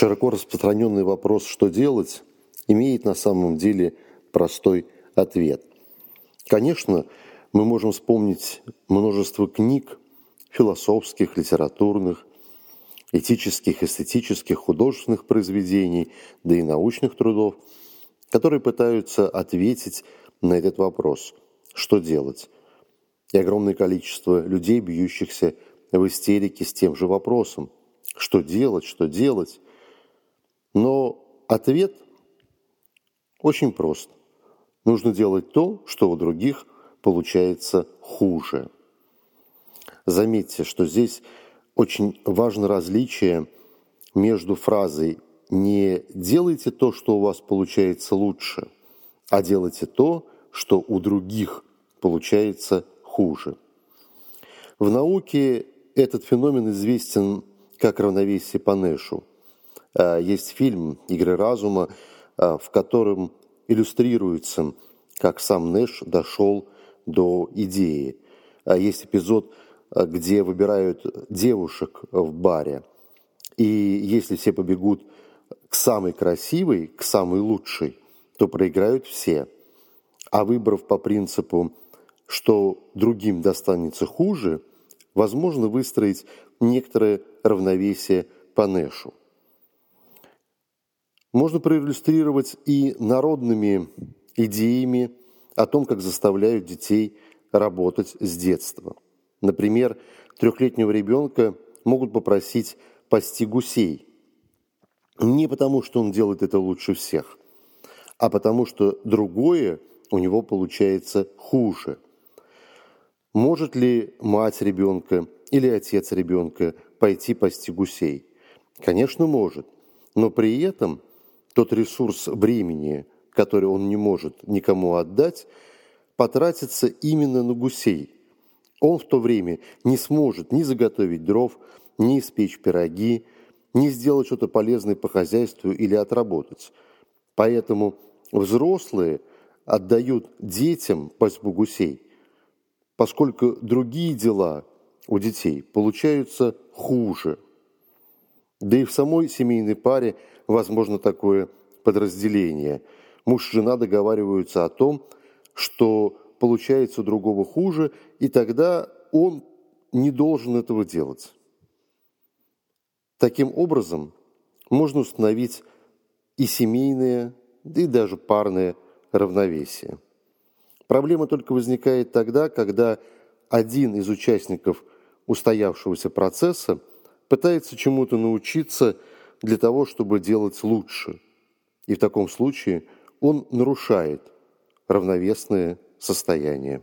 Широко распространенный вопрос «что делать?» имеет на самом деле простой ответ. Конечно, мы можем вспомнить множество книг, философских, литературных, этических, эстетических, художественных произведений, да и научных трудов, которые пытаются ответить на этот вопрос «что делать?». И огромное количество людей, бьющихся в истерике с тем же вопросом «что делать?», «что делать?». Но ответ очень прост. Нужно делать то, что у других получается хуже. Заметьте, что здесь очень важно различие между фразой «не делайте то, что у вас получается лучше», а делайте то, что у других получается хуже. В науке этот феномен известен как равновесие по Нэшу. А, есть фильм «Игры разума», а, в котором иллюстрируется, как сам Нэш дошел до идеи. А, есть эпизод, где выбирают девушек в баре. И если все побегут к самой красивой, к самой лучшей, то проиграют все. А выбрав по принципу, что другим достанется хуже, возможно выстроить некоторое равновесие по Нэшу можно проиллюстрировать и народными идеями о том, как заставляют детей работать с детства. Например, трехлетнего ребенка могут попросить пасти гусей. Не потому, что он делает это лучше всех, а потому, что другое у него получается хуже. Может ли мать ребенка или отец ребенка пойти пасти гусей? Конечно, может. Но при этом тот ресурс времени, который он не может никому отдать, потратится именно на гусей. Он в то время не сможет ни заготовить дров, ни испечь пироги, ни сделать что-то полезное по хозяйству или отработать. Поэтому взрослые отдают детям пасьбу гусей, поскольку другие дела у детей получаются хуже. Да и в самой семейной паре возможно такое подразделение. Муж и жена договариваются о том, что получается у другого хуже, и тогда он не должен этого делать. Таким образом, можно установить и семейное, да и даже парное равновесие. Проблема только возникает тогда, когда один из участников устоявшегося процесса пытается чему-то научиться – для того, чтобы делать лучше. И в таком случае он нарушает равновесное состояние.